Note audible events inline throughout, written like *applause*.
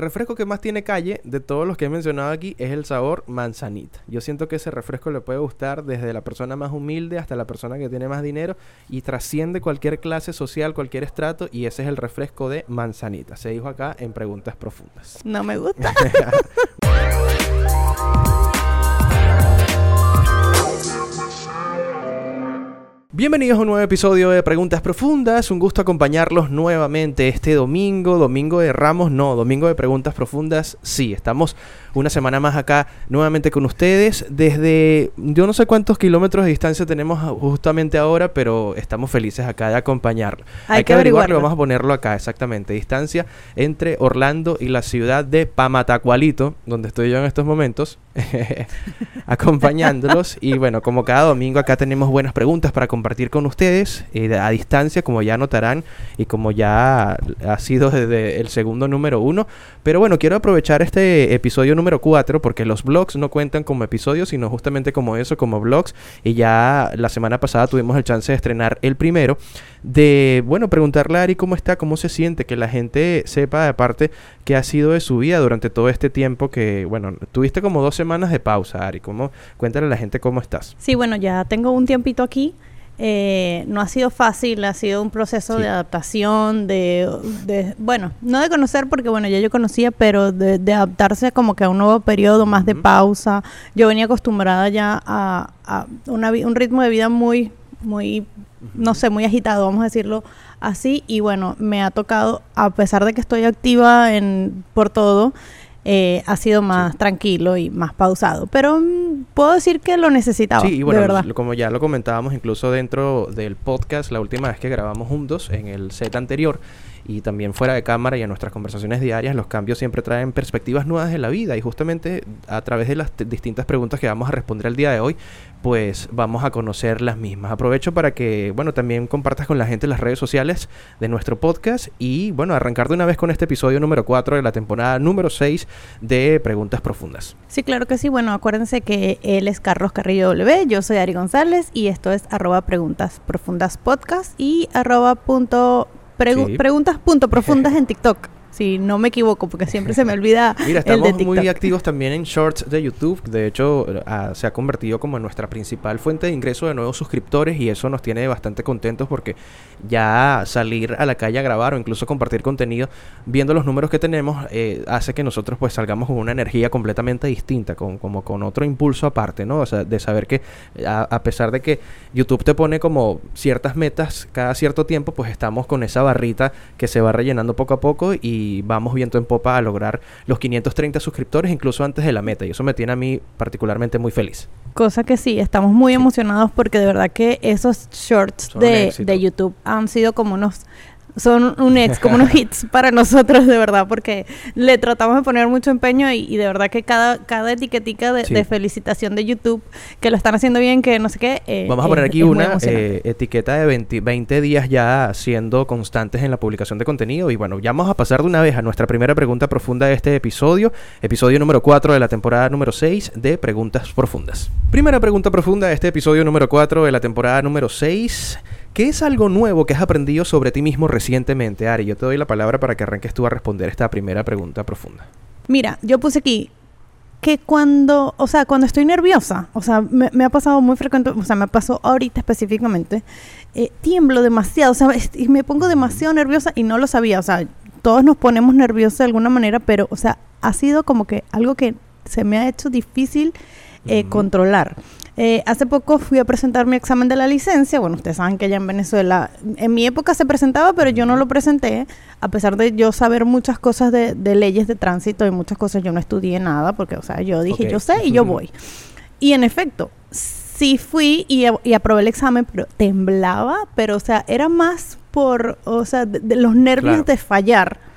refresco que más tiene calle de todos los que he mencionado aquí es el sabor manzanita. Yo siento que ese refresco le puede gustar desde la persona más humilde hasta la persona que tiene más dinero y trasciende cualquier clase social, cualquier estrato y ese es el refresco de manzanita. Se dijo acá en preguntas profundas. No me gusta. *laughs* Bienvenidos a un nuevo episodio de Preguntas Profundas. Un gusto acompañarlos nuevamente este domingo, domingo de Ramos, no, domingo de Preguntas Profundas, sí, estamos una semana más acá nuevamente con ustedes. Desde yo no sé cuántos kilómetros de distancia tenemos justamente ahora, pero estamos felices acá de acompañarlo. Hay, que averiguarlo. Vamos a ponerlo acá, exactamente. Distancia entre Orlando y la ciudad de Pamatacualito, donde estoy yo en estos momentos, *laughs* acompañándolos. *laughs* y bueno, como cada domingo acá tenemos buenas preguntas para compartir con ustedes eh, a distancia, como ya notarán y como ya ha sido desde el segundo número uno. Pero bueno, quiero aprovechar este episodio número 4 porque los blogs no cuentan como episodios, sino justamente como eso, como blogs. Y ya la semana pasada tuvimos el chance de estrenar el primero. De, bueno, preguntarle a Ari cómo está, cómo se siente, que la gente sepa de parte qué ha sido de su vida durante todo este tiempo que, bueno, tuviste como dos semanas de pausa, Ari. ¿Cómo, cuéntale a la gente cómo estás. Sí, bueno, ya tengo un tiempito aquí. Eh, no ha sido fácil, ha sido un proceso de adaptación, de, bueno, no de conocer porque, bueno, ya yo conocía, pero de, adaptarse como que a un nuevo periodo, más de pausa. Yo venía acostumbrada ya a, un ritmo de vida muy, muy, no sé, muy agitado, vamos a decirlo así. Y bueno, me ha tocado, a pesar de que estoy activa en, por todo, eh, ha sido más tranquilo y más pausado. Pero mm, puedo decir que lo necesitaba. Sí, y bueno, como ya lo comentábamos incluso dentro del podcast, la última vez que grabamos juntos en el set anterior, y también fuera de cámara y en nuestras conversaciones diarias, los cambios siempre traen perspectivas nuevas de la vida y justamente a través de las distintas preguntas que vamos a responder el día de hoy, pues vamos a conocer las mismas. Aprovecho para que, bueno, también compartas con la gente las redes sociales de nuestro podcast y, bueno, arrancar de una vez con este episodio número 4 de la temporada número 6 de Preguntas Profundas. Sí, claro que sí. Bueno, acuérdense que él es Carlos Carrillo W, yo soy Ari González y esto es arroba Preguntas Profundas Podcast y arroba punto Preguntas punto profundas en TikTok si no me equivoco, porque siempre se me olvida. *laughs* Mira, estamos muy activos también en shorts de YouTube. De hecho, ah, se ha convertido como nuestra principal fuente de ingreso de nuevos suscriptores y eso nos tiene bastante contentos porque ya salir a la calle a grabar o incluso compartir contenido, viendo los números que tenemos, eh, hace que nosotros pues salgamos con una energía completamente distinta, con, como con otro impulso aparte, ¿no? O sea, de saber que a, a pesar de que YouTube te pone como ciertas metas cada cierto tiempo, pues estamos con esa barrita que se va rellenando poco a poco y y vamos viento en popa a lograr los 530 suscriptores incluso antes de la meta y eso me tiene a mí particularmente muy feliz. Cosa que sí, estamos muy emocionados porque de verdad que esos shorts de, de YouTube han sido como unos son un ex, como unos *laughs* hits para nosotros, de verdad, porque le tratamos de poner mucho empeño y, de verdad que cada, cada etiquetica de, felicitación de YouTube, que lo están haciendo bien, que no sé qué. Eh, Vamos a poner aquí una eh, etiqueta de 20, 20, días ya siendo constantes en la publicación de contenido. Y bueno, ya vamos a pasar de una vez a nuestra primera pregunta profunda de este episodio, episodio número 4 de la temporada número 6 de Preguntas Profundas. Primera pregunta profunda de este episodio número 4 de la temporada número 6. ¿Qué es algo nuevo que has aprendido sobre ti mismo recientemente, Ari? Yo te doy la palabra para que arranques tú a responder esta primera pregunta profunda. Mira, yo puse aquí que cuando, o sea, cuando estoy nerviosa, o sea, me, ha pasado muy frecuente, o sea, me pasó ahorita específicamente, eh, tiemblo demasiado, o sea, y me pongo demasiado nerviosa y no lo sabía, o sea, todos nos ponemos nerviosos de alguna manera, pero, o sea, ha sido como que algo que se me ha hecho difícil eh, controlar. Eh, hace poco fui a presentar mi examen de la licencia. Bueno, ustedes saben que allá en Venezuela, en mi época se presentaba, pero yo no lo presenté, a pesar de yo saber muchas cosas de, leyes de tránsito y muchas cosas, yo no estudié nada, porque, o sea, yo dije, yo sé y yo voy. Y en efecto, sí fui y, aprobé el examen, pero temblaba, pero, o sea, era más por, o sea, de, los nervios de fallar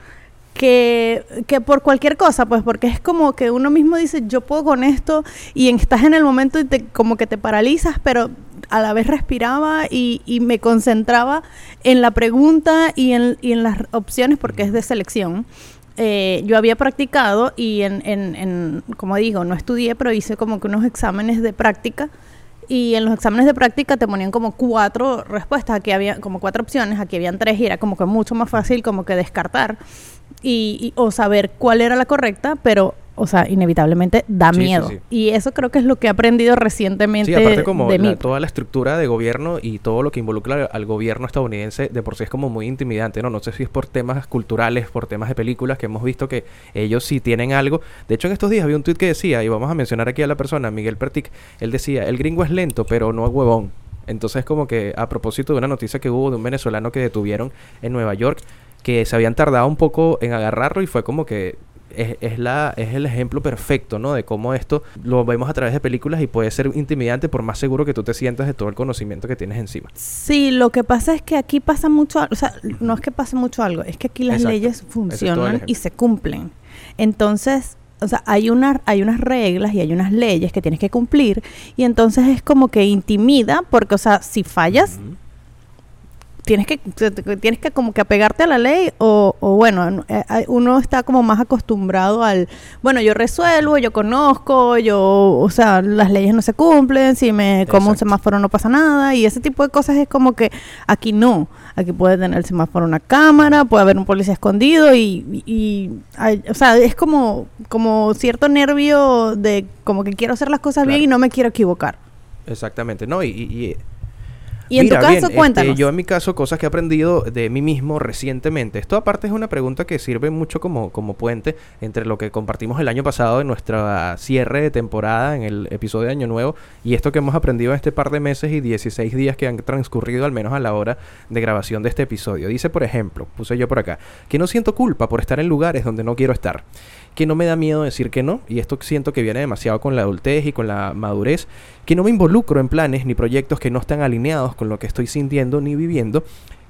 que, que, por cualquier cosa, pues porque es como que uno mismo dice, yo puedo con esto y estás en el momento y te, como que te paralizas, pero a la vez respiraba y, y me concentraba en la pregunta y en, y en, las opciones porque es de selección. Eh, yo había practicado y en, en, como digo, no estudié, pero hice como que unos exámenes de práctica y en los exámenes de práctica te ponían como cuatro respuestas, aquí había como cuatro opciones, aquí habían tres y era como que mucho más fácil como que descartar y, y- o saber cuál era la correcta, pero o sea, inevitablemente da Sí, miedo. sí. Y eso creo que es lo que he aprendido recientemente Sí, aparte como de la- mí. toda la estructura de gobierno y todo lo que involucra al, al gobierno estadounidense de por sí es como muy intimidante, ¿no? No sé si es por temas culturales, por temas de películas que hemos visto que ellos sí tienen algo. De hecho, en estos días había un tweet que decía, y vamos a mencionar aquí a la persona, Miguel Pertic, él decía, el gringo es lento, pero no es huevón. Entonces, como que a propósito de una noticia que hubo de un venezolano que detuvieron en Nueva York, que se habían tardado un poco en agarrarlo y fue como que es, es la, es el ejemplo perfecto, ¿no? De cómo esto lo vemos a través de películas y puede ser intimidante por más seguro que tú te sientas de todo el conocimiento que tienes encima. Sí, lo que pasa es que aquí pasa mucho, o sea, no es que pase mucho algo, es que aquí las Exacto. leyes es funcionan y se cumplen. Entonces, o sea, hay, una, hay unas reglas y hay unas leyes que tienes que cumplir y entonces es como que intimida porque, o sea, si fallas. Tienes que tienes que como que apegarte a la ley o, o bueno eh, uno está como más acostumbrado al bueno yo resuelvo yo conozco yo o sea las leyes no se cumplen si me como un semáforo no pasa nada y ese tipo de cosas es como que aquí no. Aquí puede tener el semáforo una cámara puede haber un policía escondido y, y- y hay- o sea es como como cierto nervio de como que quiero hacer las cosas bien y no me quiero equivocar. Exactamente, ¿no? Y, y- y- en Mira, tu bien, caso este, cuéntanos yo en mi caso, cosas que he aprendido de mí mismo recientemente. Esto aparte es una pregunta que sirve mucho como, como puente entre lo que compartimos el año pasado en nuestra cierre de temporada, en el episodio de Año Nuevo, y esto que hemos aprendido en este par de meses y 16 días que han transcurrido al menos a la hora de grabación de este episodio. Dice, por ejemplo, puse yo por acá, que no siento culpa por estar en lugares donde no quiero estar que no me da miedo decir que no, y esto siento que viene demasiado con la adultez y con la madurez, que no me involucro en planes ni proyectos que no están alineados con lo que estoy sintiendo ni viviendo,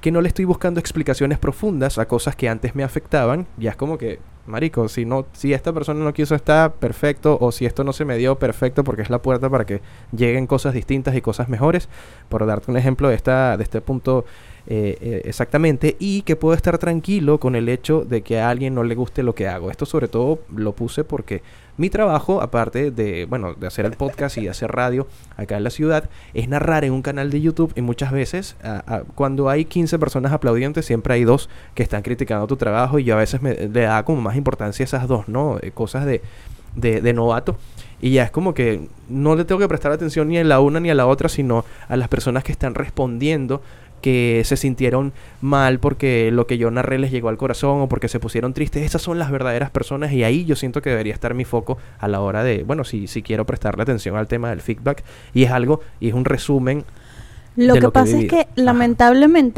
que no le estoy buscando explicaciones profundas a cosas que antes me afectaban, ya es como que, marico, si no si esta persona no quiso estar perfecto o si esto no se me dio perfecto porque es la puerta para que lleguen cosas distintas y cosas mejores, por darte un ejemplo de esta de este punto eh, eh, exactamente y que puedo estar tranquilo con el hecho de que a alguien no le guste lo que hago. Esto sobre todo lo puse porque mi trabajo, aparte de, bueno, de hacer el podcast y hacer radio acá en la ciudad, es narrar en un canal de YouTube y muchas veces cuando hay 15 personas aplaudientes siempre hay dos que están criticando tu trabajo y yo a veces me, le da como más importancia esas dos, ¿no? Eh, cosas de, de, de novato. Y ya es como que no le tengo que prestar atención ni a la una ni a la otra, sino a las personas que están respondiendo que se sintieron mal porque lo que yo narré les llegó al corazón o porque se pusieron tristes. Esas son las verdaderas personas y ahí yo siento que debería estar mi foco a la hora de, bueno, si, si quiero prestarle atención al tema del feedback. Y es algo, y es un resumen. Lo de que lo que he pasa es que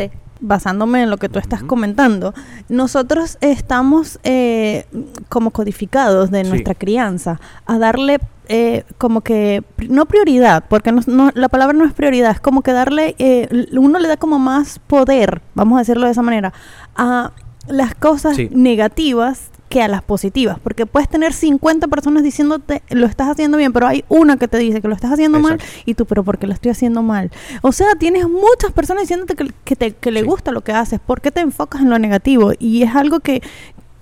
Ajá. Basándome en lo que tú estás comentando, nosotros estamos eh, como codificados de Sí. nuestra crianza a darle eh, como que, no prioridad, porque no, no- la palabra no es prioridad, es como que darle, eh, uno le da como más poder, vamos a decirlo de esa manera, a las cosas Sí. negativas que a las positivas, porque puedes tener 50 personas diciéndote lo estás haciendo bien, pero hay una que te dice que lo estás haciendo mal y tú, pero ¿por qué lo estoy haciendo mal? O sea, tienes muchas personas diciéndote que, que, te, que le Sí. gusta lo que haces, ¿por qué te enfocas en lo negativo? Y es algo que,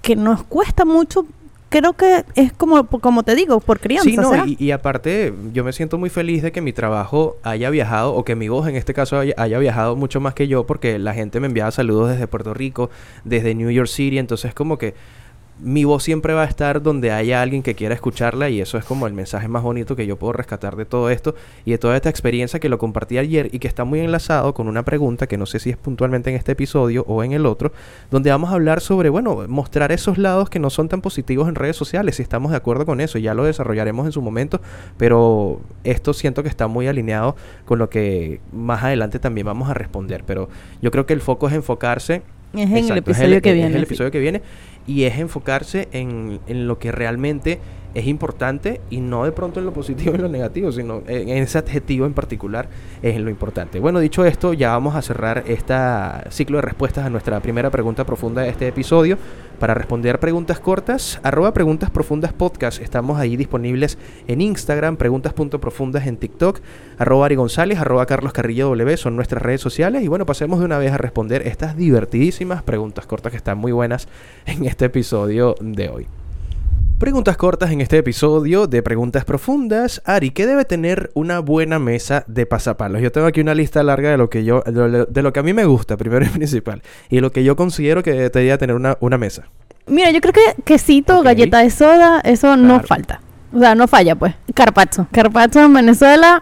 que nos cuesta mucho, creo que es como, como te digo, por crianza. Sí, no, ¿será? y, y aparte, yo me siento muy feliz de que mi trabajo haya viajado, o que mi voz en este caso haya, haya viajado mucho más que yo, porque la gente me enviaba saludos desde Puerto Rico, desde New York City, entonces como que mi voz siempre va a estar donde haya alguien que quiera escucharla y eso es como el mensaje más bonito que yo puedo rescatar de todo esto y de toda esta experiencia que lo compartí ayer y que está muy enlazado con una pregunta que no sé si es puntualmente en este episodio o en el otro, donde vamos a hablar sobre, bueno, mostrar esos lados que no son tan positivos en redes sociales, si estamos de acuerdo con eso, ya lo desarrollaremos en su momento, pero esto siento que está muy alineado con lo que más adelante también vamos a responder, pero yo creo que el foco es enfocarse es en el es episodio que es viene. el episodio que viene y es enfocarse en, en lo que realmente es importante y no de pronto en lo positivo y en lo negativo, sino en, en ese adjetivo en particular es lo importante. Bueno, dicho esto, ya vamos a cerrar este ciclo de respuestas a nuestra primera pregunta profunda de este episodio. Para responder preguntas cortas, arroba. Estamos ahí disponibles en Instagram, preguntas.profundas en TikTok, arroba Ari González, arroba Carlos Carrillo W, son nuestras redes sociales. Y bueno, pasemos de una vez a responder estas divertidísimas preguntas cortas que están muy buenas en este episodio de hoy. Preguntas cortas en este episodio de Preguntas Profundas. Ari, ¿qué debe tener una buena mesa de pasapalos? Yo tengo aquí una lista larga de lo que yo, de lo, que a mí me gusta, primero y *laughs* principal, y lo que yo considero que debería tener una, una mesa. Mira, yo creo que quesito, Ok. galleta de soda, eso no Claro. falta. O sea, no falla, pues. Carpacho. Carpacho en Venezuela,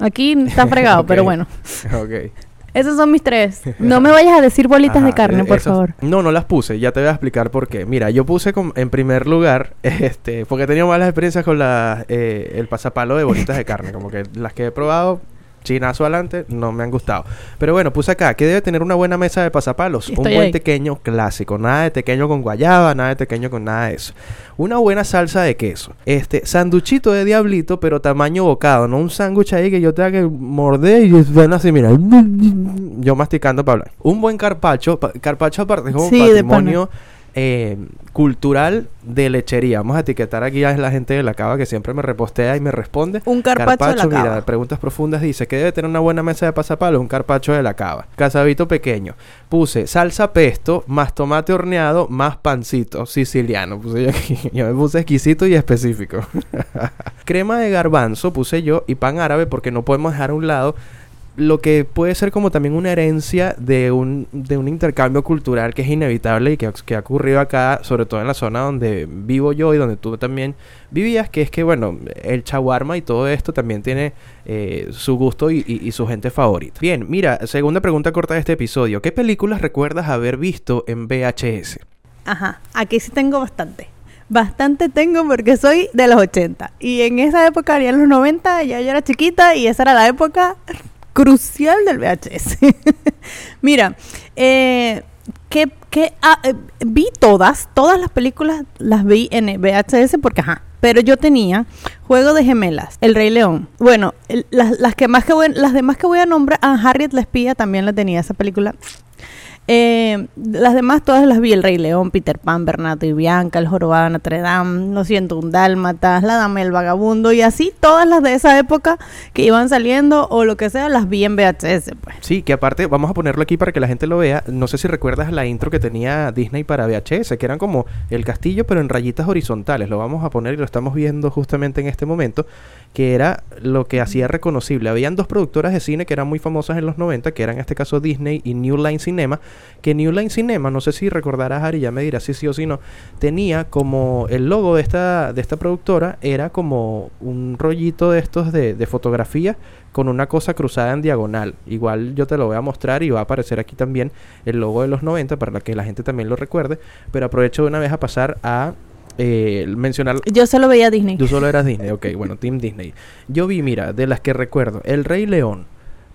aquí está fregado, *laughs* Ok. pero bueno. *laughs* Ok. Esos son mis tres. *laughs* No me vayas a decir bolitas de carne, eh, por favor. No, no las puse, ya te voy a explicar por qué. Mira, yo puse en primer lugar, *laughs* este, porque he tenido malas experiencias con la, eh, el pasapalo de bolitas de carne, como que las que he probado, chinazo adelante, no me han gustado. Pero bueno, puse acá, que debe tener una buena mesa de pasapalos, un buen ahí. tequeño clásico, nada de tequeño con guayaba, nada de tequeño con nada de eso. Una buena salsa de queso, este, sanduchito de diablito, pero tamaño bocado, no un sándwich ahí que yo tenga que morder y ven así, mira, yo masticando para hablar. Un buen carpacho, pa- carpacho aparte es como Sí, de patrimonio eh, cultural de lechería. Vamos a etiquetar aquí a la gente de la cava que siempre me repostea y me responde. Un carpacho de la mira, cava. preguntas profundas dice que debe tener una buena mesa de pasapalo, un carpacho de la cava. Casabito pequeño. Puse salsa pesto, más tomate horneado, más pancito siciliano. Puse yo aquí. *laughs* Yo me puse exquisito y específico. *laughs* Crema de garbanzo puse yo y pan árabe porque no podemos dejar a un lado lo que puede ser como también una herencia de un, de un intercambio cultural que es inevitable y que, que ha ocurrido acá, sobre todo en la zona donde vivo yo y donde tú también vivías, que es que, bueno, el chaguarma y todo esto también tiene eh, su gusto y, y- su gente favorita. Bien, mira, segunda pregunta corta de este episodio. ¿Qué películas recuerdas haber visto en VHS? Ajá, aquí sí tengo bastante. Bastante tengo porque soy de los 80. Y en esa época, ya en los 90, ya yo era chiquita y esa era la época crucial del VHS. *laughs* Mira, eh, que, que, ah, eh, vi todas, todas las películas las vi en VHS porque, ajá. Pero yo tenía Juego de Gemelas, El Rey León. Bueno, las, las que más que voy, las demás que voy a nombrar, ah, Harriet la espía también la tenía esa película. Eh, las demás todas las vi, El Rey León, Peter Pan, Bernardo y Bianca, El Jorobado de Notre Dame, Lo siento, un Dálmatas, La Dama el Vagabundo y así todas las de esa época que iban saliendo o lo que sea, las vi en VHS, pues. Sí, que aparte, vamos a ponerlo aquí para que la gente lo vea. No sé si recuerdas la intro que tenía Disney para VHS, que eran como el castillo, pero en rayitas horizontales. Lo vamos a poner y lo estamos viendo justamente en este momento, que era lo que hacía reconocible. Habían dos productoras de cine que eran muy famosas en los 90, que eran en este caso Disney y New Line Cinema, que New Line Cinema, no sé si recordarás, Ari, ya me dirás si sí o si no, tenía como el logo de esta, de esta productora, era como un rollito de estos de, de fotografía con una cosa cruzada en diagonal. Igual yo te lo voy a mostrar y va a aparecer aquí también el logo de los 90 para que la gente también lo recuerde. Pero aprovecho de una vez a pasar a eh, mencionar... Yo solo veía a Disney. Tú solo eras Disney, ok, bueno, Team Disney. Yo vi, mira, de las que recuerdo, El Rey León,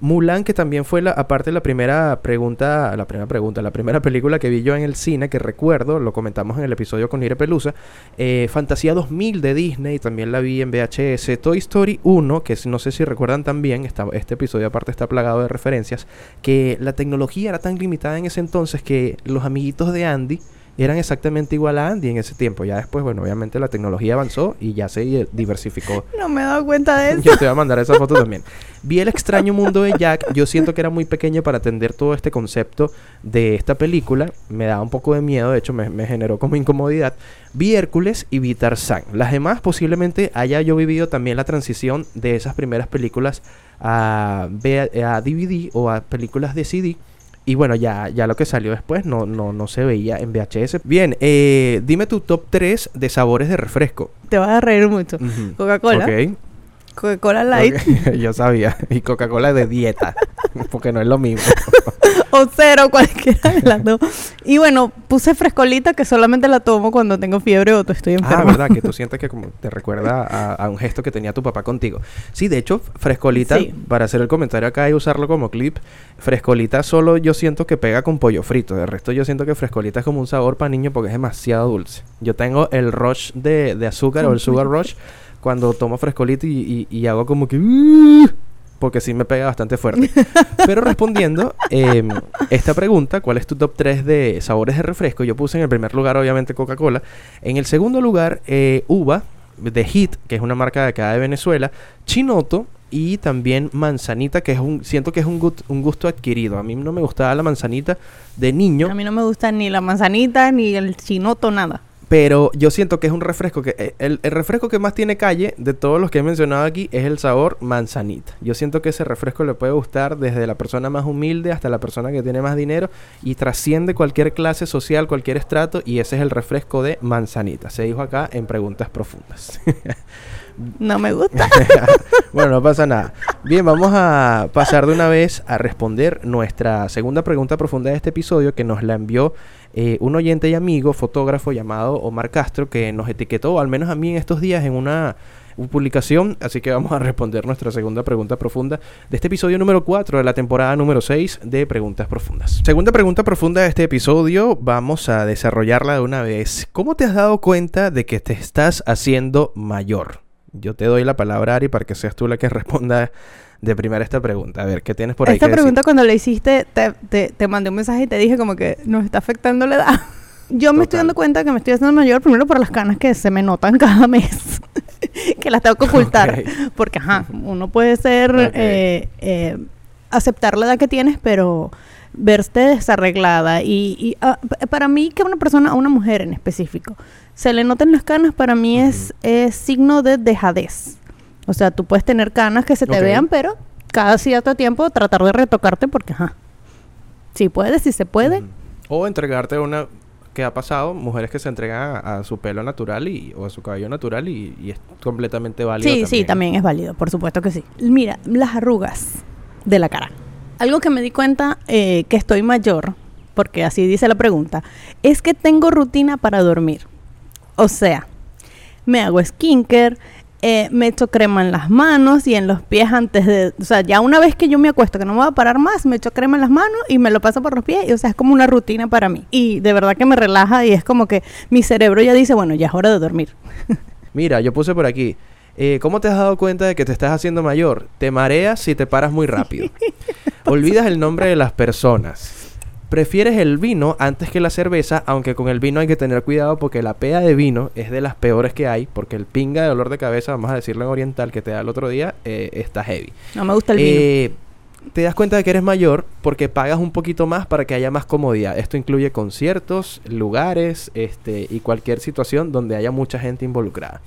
Mulan, que también fue la, aparte la primera pregunta, la primera pregunta, la primera película que vi yo en el cine, que recuerdo, lo comentamos en el episodio con Ire Pelusa, eh, Fantasía 2000 de Disney, también la vi en VHS, Toy Story 1, que no sé si recuerdan también, está- este episodio aparte está plagado de referencias, que la tecnología era tan limitada en ese entonces que los amiguitos de Andy eran exactamente igual a Andy en ese tiempo. Ya después, bueno, obviamente la tecnología avanzó y ya se diversificó. *laughs* No me he dado cuenta de *laughs* eso. Yo te voy a mandar esa foto también. Vi el extraño mundo de Jack. Yo siento que era muy pequeño para atender todo este concepto de esta película. Me daba un poco de miedo, de hecho me, me generó como incomodidad. Vi Hércules y vi Tarzán. Las demás posiblemente haya yo vivido también la transición de esas primeras películas a, a DVD o a películas de CD. Y bueno, ya, ya lo que salió después no, no, no se veía en VHS. Bien, eh, dime tu top 3 de sabores de refresco. Te vas a reír mucho. Coca-Cola. Ok. Coca-Cola Light *laughs* Yo sabía. Y Coca-Cola de dieta. *laughs* Porque no es lo mismo. *laughs* o cero, cualquiera de las dos. Y bueno, puse frescolita que solamente la tomo cuando tengo fiebre o estoy ah, enferma. verdad, que tú sientes que como te recuerda a, a un gesto que tenía tu papá contigo. Sí, de hecho, frescolita, Sí. para hacer el comentario acá y usarlo como clip, frescolita solo yo siento que pega con pollo frito. De resto yo siento que frescolita es como un sabor para niño porque es demasiado dulce. Yo tengo el rush de, de azúcar o el sugar rush cuando tomo frescolita y, y- y hago como que... "Uh", porque sí me pega bastante fuerte. *laughs* Pero respondiendo em, esta pregunta, ¿cuál es tu top 3 de sabores de refresco? Yo puse en el primer lugar, obviamente, Coca-Cola. En el segundo lugar, eh, uva de Hit, que es una marca de acá de Venezuela. Chinoto y también manzanita, que es un, siento que es un, gut- un gusto adquirido. A mí no me gustaba la manzanita de niño. A mí no me gusta ni la manzanita, ni el chinoto, nada. Pero yo siento que es un refresco que... eh, El, el refresco que más tiene calle de todos los que he mencionado aquí es el sabor manzanita. Yo siento que ese refresco le puede gustar desde la persona más humilde hasta la persona que tiene más dinero y trasciende cualquier clase social, cualquier estrato y ese es el refresco de manzanita. Se dijo acá en Preguntas Profundas. *laughs* No me gusta. *laughs* bueno, no pasa nada. Bien, vamos a pasar de una vez a responder nuestra segunda pregunta profunda de este episodio que nos la envió eh, un oyente y amigo, fotógrafo llamado Omar Castro, que nos etiquetó, al menos a mí en estos días, en una publicación. Así que vamos a responder nuestra segunda pregunta profunda de este episodio número 4 de la temporada número 6 de Preguntas Profundas. Segunda pregunta profunda de este episodio, vamos a desarrollarla de una vez. ¿Cómo te has dado cuenta de que te estás haciendo mayor? Yo te doy la palabra, Ari, para que seas tú la que *laughs* responda de primera esta pregunta. A ver, ¿qué tienes por ahí? Esta que pregunta decir? cuando la hiciste, te, te, te mandé un mensaje y te dije como que nos está afectando la edad. *laughs* Yo me estoy dando cuenta que me estoy haciendo mayor primero por las canas que se me notan *laughs* cada mes. que las tengo que ocultar. Porque, ajá, uno puede ser... Eh, eh, aceptar la edad que tienes, pero verse desarreglada. Y, y, ah, para mí, que una persona, a una mujer en específico, se le noten las canas, para mí es, es signo de dejadez. O sea, tú puedes tener canas que se te vean, pero cada cierto tiempo tratar de retocarte porque, ajá. Si puedes, si se puede. O entregarte una que ha pasado, mujeres que se entregan a, a su pelo natural y, o a su cabello natural y, y es completamente válido. Sí, sí, también es válido, por supuesto que sí. Mira, las arrugas de la cara. Algo que me di cuenta eh, que estoy mayor, porque así dice la pregunta, es que tengo rutina para dormir. O sea, me hago skincare, eh, me echo crema en las manos y en los pies antes de... O sea, ya una vez que yo me acuesto, que no me voy a parar más, me echo crema en las manos y me lo paso por los pies. Y, o sea, es como una rutina para mí. Y de verdad que me relaja y es como que mi cerebro ya dice, bueno, ya es hora de dormir. Mira, yo puse por aquí. Eh, ¿Cómo te has dado cuenta de que te estás haciendo mayor? Te mareas si te paras muy rápido. *laughs* Olvidas el nombre de las personas. Prefieres el vino antes que la cerveza, aunque con el vino hay que tener cuidado porque la pea de vino es de las peores que hay, porque el pinga de dolor de cabeza, vamos a decirlo en oriental, que te da el otro día, eh, está heavy. No me gusta el vino. Eh, te das cuenta de que eres mayor porque pagas un poquito más para que haya más comodidad. Esto incluye conciertos, lugares este, y cualquier situación donde haya mucha gente involucrada.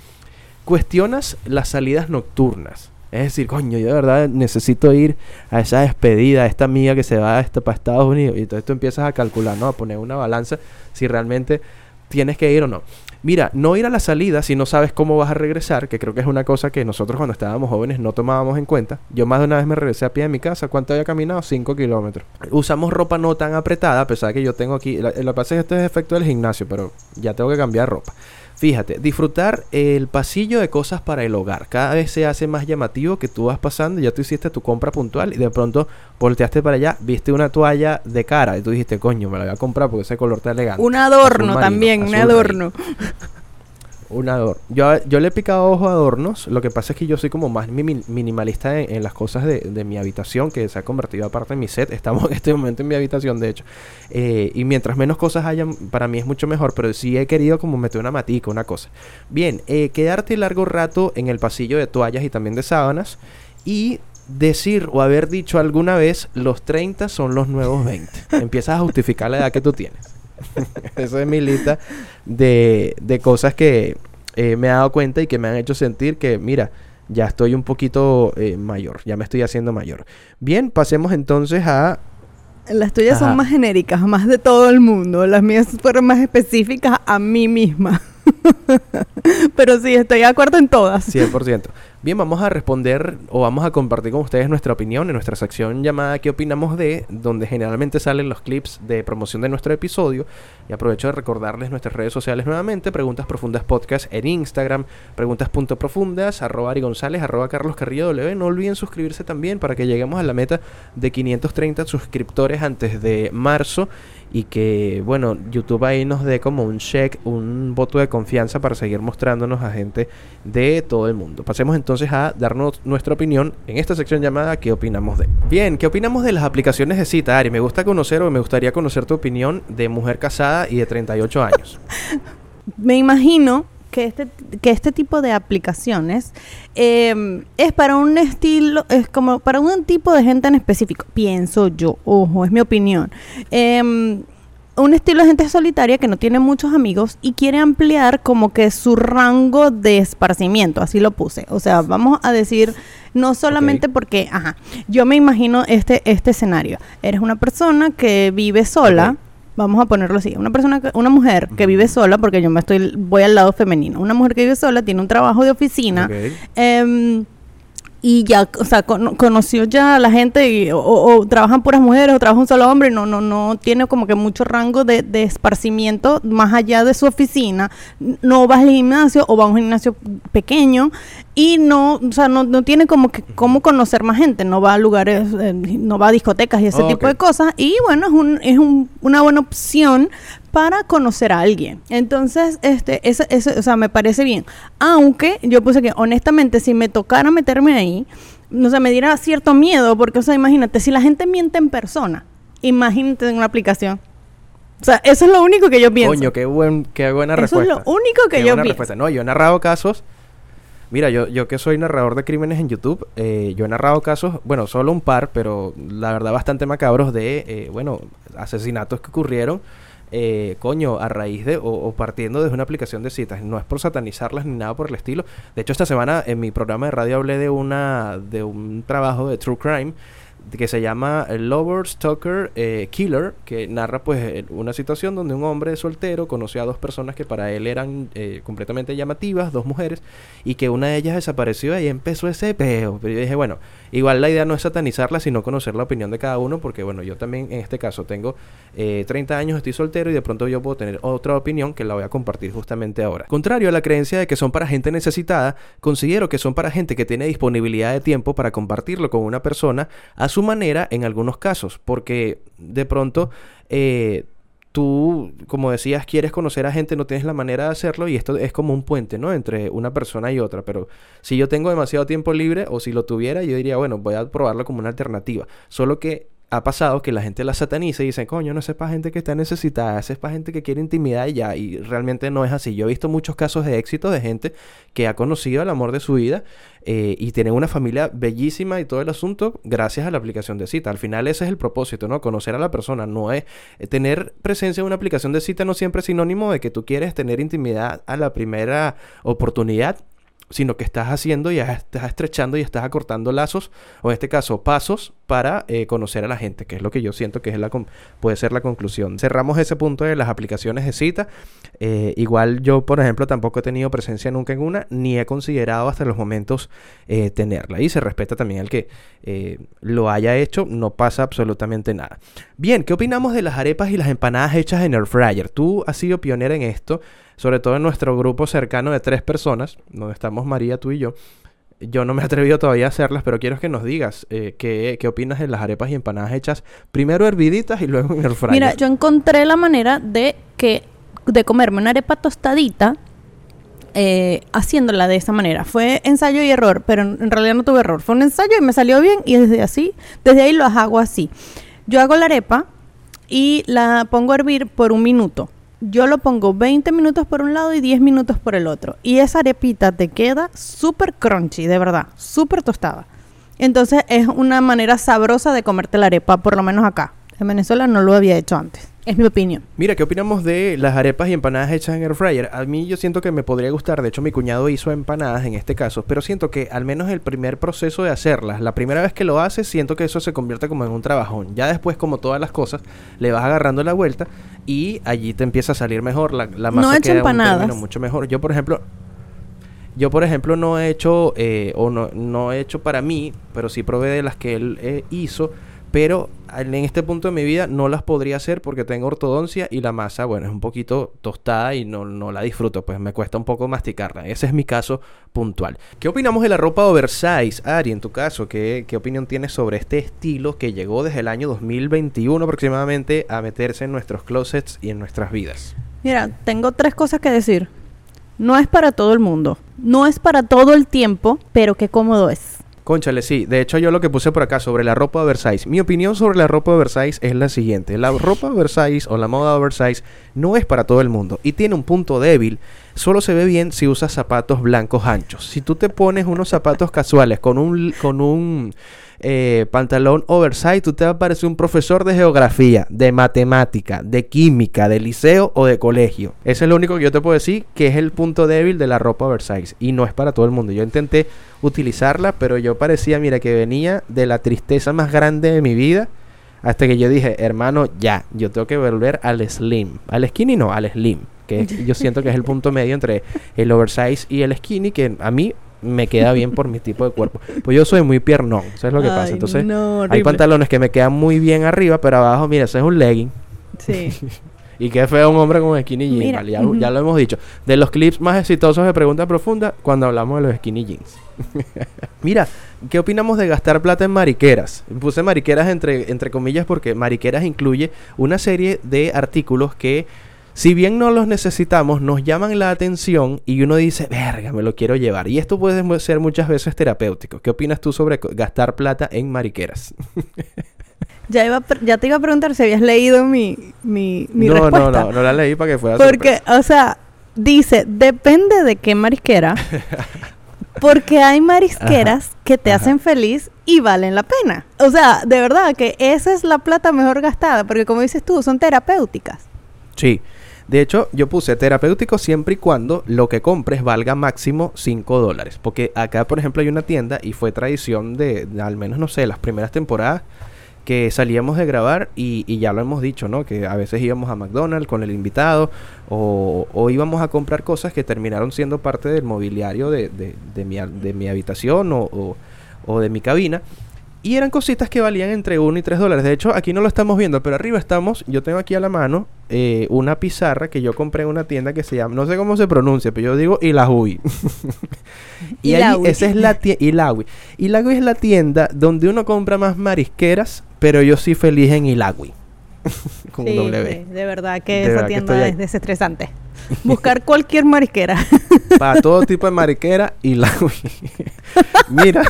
Cuestionas las salidas nocturnas. Es decir, coño, yo de verdad necesito ir a esa despedida, a esta amiga que se va hasta para Estados Unidos. Y entonces tú empiezas a calcular, ¿no? A poner una balanza si realmente tienes que ir o no. Mira, no ir a la salida si no sabes cómo vas a regresar, que creo que es una cosa que nosotros cuando estábamos jóvenes no tomábamos en cuenta. Yo más de una vez me regresé a pie de mi casa. ¿Cuánto había caminado? 5 kilómetros. Usamos ropa no tan apretada, a pesar de que yo tengo aquí... Lo que pasa es que esto es efecto del gimnasio, pero ya tengo que cambiar ropa. Fíjate, disfrutar el pasillo de cosas para el hogar. Cada vez se hace más llamativo que tú vas pasando, ya tú hiciste tu compra puntual y de pronto volteaste para allá, viste una toalla de cara y tú dijiste, coño, me la voy a comprar porque ese color está elegante. Un Azul adorno marino, también, un adorno. *laughs* Un adorno. Yo, yo le he picado ojo a adornos. Lo que pasa es que yo soy como más minimalista en, en las cosas de, de mi habitación, que se ha convertido aparte en mi set. Estamos en este momento en mi habitación, de hecho. Eh, y mientras menos cosas hayan, para mí es mucho mejor. Pero sí he querido como meter una matica, una cosa. Bien, eh, quedarte largo rato en el pasillo de toallas y también de sábanas. Y decir o haber dicho alguna vez, los 30 son los nuevos 20. *laughs* Empiezas a justificar la edad que tú tienes. *laughs* Esa es mi lista de, de cosas que eh, me he dado cuenta y que me han hecho sentir que, mira, ya estoy un poquito eh, mayor, ya me estoy haciendo mayor. Bien, pasemos entonces a... Las tuyas Ajá. son más genéricas, más de todo el mundo. Las mías fueron más específicas a mí misma. *laughs* Pero sí, estoy de acuerdo en todas. 100%. Bien, vamos a responder o vamos a compartir con ustedes nuestra opinión en nuestra sección llamada ¿Qué opinamos de? Donde generalmente salen los clips de promoción de nuestro episodio. Y aprovecho de recordarles nuestras redes sociales nuevamente. Preguntas Profundas Podcast en Instagram. Preguntas.profundas, arroba Ari González, arroba Carlos Carrillo W. No olviden suscribirse también para que lleguemos a la meta de 530 suscriptores antes de marzo. Y que, bueno, YouTube ahí nos dé como un check, un voto de confianza para seguir mostrándonos a gente de todo el mundo. Pasemos entonces a darnos nuestra opinión en esta sección llamada ¿Qué opinamos de? Bien, ¿qué opinamos de las aplicaciones de cita, Ari? Me gusta conocer o me gustaría conocer tu opinión de mujer casada y de 38 años. *laughs* Me imagino que este, que este tipo de aplicaciones eh, es para un estilo, es como para un tipo de gente en específico, pienso yo, ojo, es mi opinión. Eh, un estilo de gente solitaria que no tiene muchos amigos y quiere ampliar como que su rango de esparcimiento, así lo puse. O sea, vamos a decir, no solamente porque, ajá, yo me imagino este, este escenario. Eres una persona que vive sola. Vamos a ponerlo así, una persona, que- una mujer que vive sola, porque yo me estoy, voy al lado femenino, una mujer que vive sola, tiene un trabajo de oficina. Em, y ya, o sea, cono- conoció ya a la gente y, o, o trabajan puras mujeres o trabaja un solo hombre, no, no, no tiene como que mucho rango de, de esparcimiento más allá de su oficina, no va al gimnasio o va a un gimnasio pequeño y no, o sea, no, no tiene como que cómo conocer más gente, no va a lugares, eh, no va a discotecas y ese Ok. tipo de cosas. Y bueno, es, un, es un- una buena opción para conocer a alguien. Entonces, este, ese, o sea, me parece bien. Aunque yo puse que, honestamente, si me tocara meterme ahí, no sé, me diera cierto miedo, porque, o sea, imagínate, si la gente miente en persona, imagínate en una aplicación. O sea, eso es lo único que yo pienso. Coño, qué, buen, qué buena Eso es respuesta. lo único que Qué yo pienso. respuesta. No, yo he narrado casos. Mira, yo, yo que soy narrador de crímenes en YouTube, eh, yo he narrado casos, bueno, solo un par, pero la verdad bastante macabros de, eh, bueno, asesinatos que ocurrieron, eh, coño, a raíz de, o, o partiendo desde una aplicación de citas. No es por satanizarlas ni nada por el estilo. De hecho, esta semana en mi programa de radio hablé de una, de un trabajo de True Crime que se llama Lover Stalker eh, Killer, que narra pues eh, una situación donde un hombre soltero conoció a dos personas que para él eran eh, completamente llamativas, dos mujeres, y que una de ellas desapareció y empezó ese peo. Pero yo dije, bueno, igual la idea no es satanizarla, sino conocer la opinión de cada uno, porque bueno, yo también en este caso tengo eh, 30 años, estoy soltero y de pronto yo puedo tener otra opinión que la voy a compartir justamente ahora. Contrario a la creencia de que son para gente necesitada, considero que son para gente que tiene disponibilidad de tiempo para compartirlo con una persona a manera en algunos casos, porque de pronto eh, tú, como decías, quieres conocer a gente, no tienes la manera de hacerlo y esto es como un puente, ¿no? Entre una persona y otra, pero si yo tengo demasiado tiempo libre o si lo tuviera, yo diría, bueno, voy a probarlo como una alternativa, solo que ha pasado que la gente la sataniza y dicen, coño, no es para gente que está necesitada, es para gente que quiere intimidad y ya. Y realmente no es así. Yo he visto muchos casos de éxito de gente que ha conocido el amor de su vida eh, y tienen una familia bellísima y todo el asunto gracias a la aplicación de cita. Al final ese es el propósito, ¿no? Conocer a la persona. No es eh, tener presencia en una aplicación de cita no siempre es sinónimo de que tú quieres tener intimidad a la primera oportunidad sino que estás haciendo y estás estrechando y estás acortando lazos, o en este caso pasos, para eh, conocer a la gente, que es lo que yo siento que es la puede ser la conclusión. Cerramos ese punto de las aplicaciones de cita. Eh, igual yo, por ejemplo, tampoco he tenido presencia nunca en una, ni he considerado hasta los momentos eh, tenerla. Y se respeta también el que lo haya hecho, no pasa absolutamente nada. Bien, ¿qué opinamos de las arepas y las empanadas hechas en air fryer? Tú has sido pionera en esto sobre todo en nuestro grupo cercano de tres personas, donde estamos María, tú y yo. Yo no me he atrevido todavía a hacerlas, pero quiero que nos digas eh, qué, qué opinas de las arepas y empanadas hechas primero herviditas y luego en el fryer. Mira, yo encontré la manera de que de comerme una arepa tostadita eh, haciéndola de esa manera. Fue ensayo y error, pero en, realidad no tuve error. Fue un ensayo y me salió bien y desde así, desde ahí lo hago así. Yo hago la arepa y la pongo a hervir por un minuto. Yo lo pongo 20 minutos por un lado y 10 minutos por el otro. Y esa arepita te queda súper crunchy, de verdad, súper tostada. Entonces es una manera sabrosa de comerte la arepa, por lo menos acá. En Venezuela no lo había hecho antes. Es mi opinión. Mira, ¿qué opinamos de las arepas y empanadas hechas en air fryer? A mí yo siento que me podría gustar, de hecho mi cuñado hizo empanadas en este caso, pero siento que al menos el primer proceso de hacerlas, la primera vez que lo haces, siento que eso se convierte como en un trabajón. Ya después, como todas las cosas, le vas agarrando la vuelta y allí te empieza a salir mejor, la, la No masa he hecho empanadas. mucho mejor. Yo, por ejemplo, yo, por ejemplo, no he hecho, eh, o no, no he hecho para mí, pero sí probé de las que él eh, hizo. Pero en este punto de mi vida no las podría hacer porque tengo ortodoncia y la masa, bueno, es un poquito tostada y no, no la disfruto, pues me cuesta un poco masticarla. Ese es mi caso puntual. ¿Qué opinamos de la ropa oversize? Ari, en tu caso, ¿qué, qué opinión tienes sobre este estilo que llegó desde el año 2021 aproximadamente a meterse en nuestros closets y en nuestras vidas? Mira, tengo tres cosas que decir. No es para todo el mundo. No es para todo el tiempo, pero qué cómodo es. Conchale, sí. De hecho, yo lo que puse por acá sobre la ropa oversize. Mi opinión sobre la ropa oversize es la siguiente. La ropa oversize o la moda oversize no es para todo el mundo y tiene un punto débil. Solo se ve bien si usas zapatos blancos anchos. Si tú te pones unos zapatos casuales con un, con un eh, pantalón oversize, tú te va a parecer un profesor de geografía, de matemática, de química, de liceo o de colegio. Ese es lo único que yo te puedo decir que es el punto débil de la ropa oversize. Y no es para todo el mundo. Yo intenté utilizarla, pero yo parecía, mira, que venía de la tristeza más grande de mi vida. Hasta que yo dije, hermano, ya, yo tengo que volver al slim. Al skinny no, al slim. Que yo siento que es el punto medio entre el oversize y el skinny, que a mí me queda bien por mi tipo de cuerpo. Pues yo soy muy piernón, eso es lo que pasa. Entonces, no, hay pantalones que me quedan muy bien arriba, pero abajo, mira, eso es un legging. Sí. *laughs* Y qué feo un hombre con skinny jeans, Mira, ¿vale? ya, ya lo hemos dicho. De los clips más exitosos de Pregunta Profunda, cuando hablamos de los skinny jeans. *laughs* Mira, ¿qué opinamos de gastar plata en mariqueras? Puse mariqueras entre, entre comillas porque mariqueras incluye una serie de artículos que, si bien no los necesitamos, nos llaman la atención y uno dice, verga, me lo quiero llevar. Y esto puede ser muchas veces terapéutico. ¿Qué opinas tú sobre gastar plata en mariqueras? *laughs* Ya, iba ya te iba a preguntar si habías leído mi, mi, mi no, respuesta. no, no, no la leí para que fuera Porque, o sea, dice, depende de qué marisquera. *laughs* Porque hay marisqueras que te Ajá. hacen feliz y valen la pena. O sea, de verdad que esa es la plata mejor gastada, porque como dices tú, son terapéuticas. Sí. De hecho, yo puse terapéutico siempre y cuando lo que compres valga máximo 5 dólares. Porque acá, por ejemplo, hay una tienda y fue tradición de, al menos, no sé, las primeras temporadas que salíamos de grabar y, y ya lo hemos dicho, ¿no? Que a veces íbamos a McDonald's con el invitado o, o íbamos a comprar cosas que terminaron siendo parte del mobiliario de, de- de mi, habitación o de mi cabina. Y eran cositas que valían entre 1 y 3 dólares. De hecho, aquí no lo estamos viendo, pero arriba estamos. Yo tengo aquí a la mano eh, una pizarra que yo compré en una tienda que se llama, no sé cómo se pronuncia, pero yo digo Ilahui. *laughs* y ahí, esa es la tienda. Ilahui. Ilahui es la tienda donde uno compra más marisqueras, pero yo soy feliz en Ilahui. *laughs* Con Sí, W. sí, de verdad que De esa verdad tienda es desestresante. Buscar cualquier marisquera. Para todo tipo de mariquera, Ilahui. *laughs* Mira.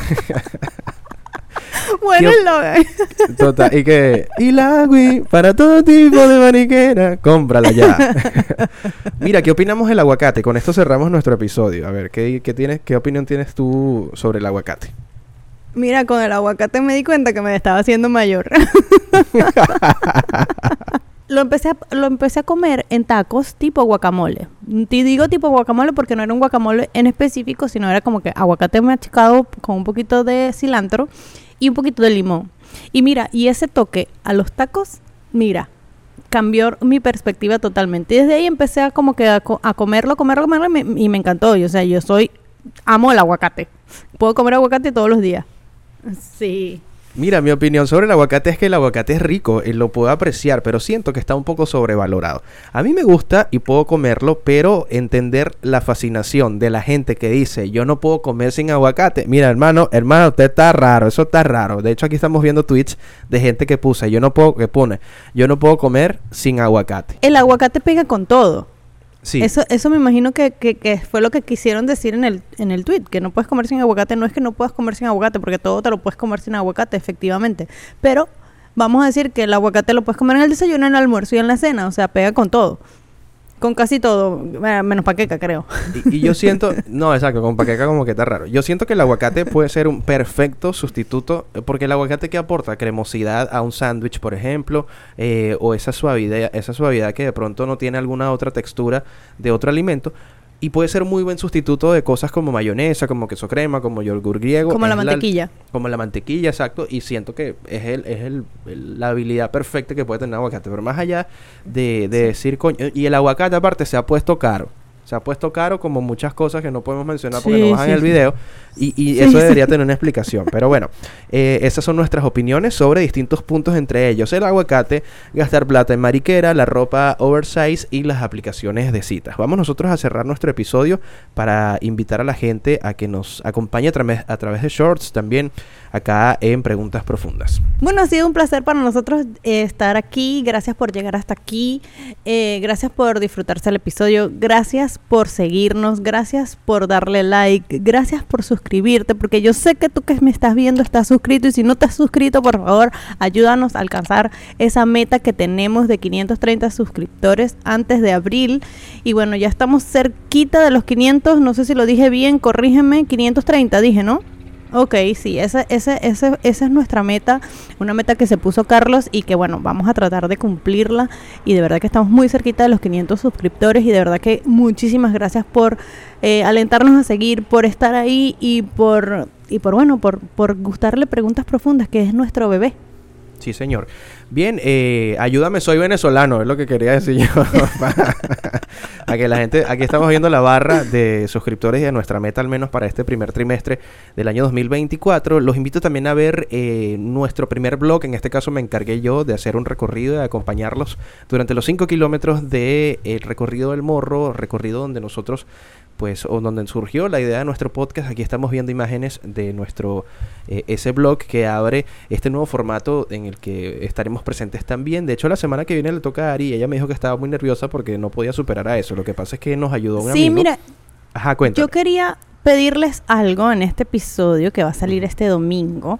*laughs* bueno, lo *laughs* Total, y que Ilagui para todo tipo de mariquera, cómprala ya. *laughs* Mira, ¿qué opinamos del aguacate? Con esto cerramos nuestro episodio. A ver, ¿qué, qué tienes, qué opinión tienes tú sobre el aguacate? Mira, con el aguacate me di cuenta que me estaba haciendo mayor. lo, empecé a, lo empecé a comer en tacos tipo guacamole. Te digo tipo guacamole porque no era un guacamole en específico, sino era como que aguacate machicado con un poquito de cilantro y un poquito de limón. Y mira, y ese toque a los tacos, mira, cambió mi perspectiva totalmente. Y desde ahí empecé a como que a, co- a comerlo, comerlo, comerlo y me, y me encantó. Y, o sea, yo soy, amo el aguacate. Puedo comer aguacate todos los días. Sí. Mira, mi opinión sobre el aguacate es que el aguacate es rico y lo puedo apreciar, pero siento que está un poco sobrevalorado. A mí me gusta y puedo comerlo, pero entender la fascinación de la gente que dice yo no puedo comer sin aguacate. Mira, hermano, hermano, usted está raro, eso está raro. De hecho, aquí estamos viendo tweets de gente que puso, yo no puedo, que pone, yo no puedo comer sin aguacate. El aguacate pega con todo. Sí. Eso, eso me imagino que, que, que fue lo que quisieron decir en el, en el tweet, que no puedes comer sin aguacate. No es que no puedas comer sin aguacate, porque todo te lo puedes comer sin aguacate, efectivamente. Pero vamos a decir que el aguacate lo puedes comer en el desayuno, en el almuerzo y en la cena. O sea, pega con todo. Con casi todo, menos paqueca, creo. Y, y yo *laughs* siento, no, exacto, con paqueca como que está raro. Yo siento que el aguacate puede ser un perfecto sustituto, eh, porque el aguacate que aporta cremosidad a un sándwich, por ejemplo, eh, o esa suavidad, esa suavidad que de pronto no tiene alguna otra textura de otro alimento. Y puede ser muy buen sustituto de cosas como mayonesa, como queso crema, como yogur griego. Como la mantequilla. como la mantequilla, exacto. Y siento que es, el, es el, el- la habilidad perfecta que puede tener el aguacate. Pero más allá de, de decir, coño. Y el aguacate, aparte, se ha puesto caro. Se ha puesto caro como muchas cosas que no podemos mencionar porque Sí, no bajan sí, el video. Y, y Sí, eso debería tener una explicación. Pero bueno, eh, esas son nuestras opiniones sobre distintos puntos, entre ellos el aguacate, gastar plata en mariquera, la ropa oversize y las aplicaciones de citas. Vamos nosotros a cerrar nuestro episodio para invitar a la gente a que nos acompañe a, través- a través de shorts también acá en Preguntas Profundas. Bueno, ha sido un placer para nosotros eh, estar aquí. Gracias por llegar hasta aquí. Eh, gracias por disfrutarse el episodio. Gracias por seguirnos. Gracias por darle like. Gracias por suscribirte. Porque yo sé que tú que me estás viendo estás suscrito. Y si no te has suscrito, por favor, ayúdanos a alcanzar esa meta que tenemos de 530 suscriptores antes de abril. Y bueno, ya estamos cerquita de los 500. No sé si lo dije bien. Corrígeme. 530 dije, ¿no? Ok, sí, esa, ese, ese, esa es nuestra meta, una meta que se puso Carlos y que bueno, vamos a tratar de cumplirla y de verdad que estamos muy cerquita de los 500 suscriptores y de verdad que muchísimas gracias por eh, alentarnos a seguir, por estar ahí y por, y por bueno, por, por gustarle preguntas profundas, que es nuestro bebé. Sí, señor. Bien, eh, ayúdame, soy venezolano, es lo que quería decir yo. *laughs* a que la gente, aquí estamos viendo la barra de suscriptores y de nuestra meta, al menos para este primer trimestre del año 2024. Los invito también a ver eh, nuestro primer blog. En este caso me encargué yo de hacer un recorrido, de acompañarlos durante los 5 kilómetros del recorrido del morro, recorrido donde nosotros pues o donde surgió la idea de nuestro podcast. Aquí estamos viendo imágenes de nuestro eh, ese blog que abre este nuevo formato en el que estaremos presentes también. De hecho, la semana que viene le toca a Ari. Ella me dijo que estaba muy nerviosa porque no podía superar a eso. Lo que pasa es que nos ayudó un sí, mira. Ajá, cuéntame. Yo quería pedirles algo en este episodio que va a salir este domingo.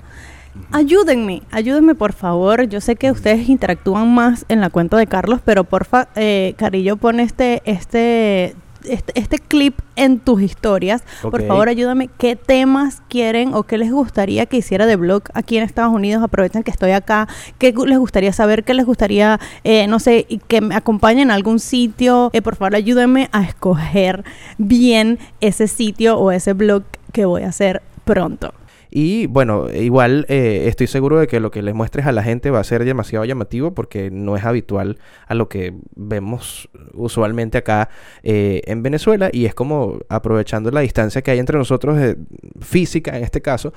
Ayúdenme, ayúdenme por favor. Yo sé que ustedes interactúan más en la cuenta de Carlos, pero porfa, eh, Carillo, pone este, este este, este, clip en tus historias. Por favor, ayúdame. ¿Qué temas quieren o qué les gustaría que hiciera de blog aquí en Estados Unidos? Aprovechen que estoy acá. ¿Qué les gustaría saber? ¿Qué les gustaría, eh, no sé, que me acompañen a algún sitio? Eh, por favor, ayúdenme a escoger bien ese sitio o ese blog que voy a hacer pronto. Y bueno, igual eh, estoy seguro de que lo que les muestres a la gente va a ser demasiado llamativo porque no es habitual a lo que vemos usualmente acá eh, en Venezuela y es como aprovechando la distancia que hay entre nosotros, eh, física en este caso,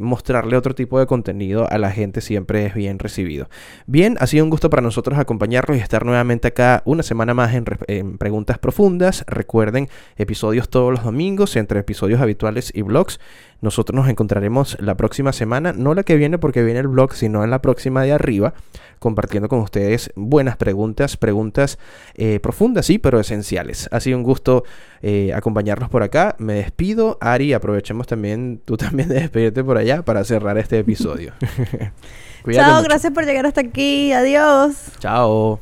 mostrarle otro tipo de contenido a la gente siempre es bien recibido. Bien, ha sido un gusto para nosotros acompañarlos y estar nuevamente acá una semana más en, en Preguntas Profundas. Recuerden, episodios todos los domingos entre episodios habituales y blogs. Nosotros nos encontraremos la próxima semana, no la que viene porque viene el blog, sino en la próxima de arriba, compartiendo con ustedes buenas preguntas, preguntas eh, profundas, sí, pero esenciales. Ha sido un gusto eh, acompañarlos por acá. Me despido. Ari, aprovechemos también, tú *laughs* también de despedirte por allá para cerrar este episodio. *laughs* Chao, gracias por llegar hasta aquí. Adiós. Chao.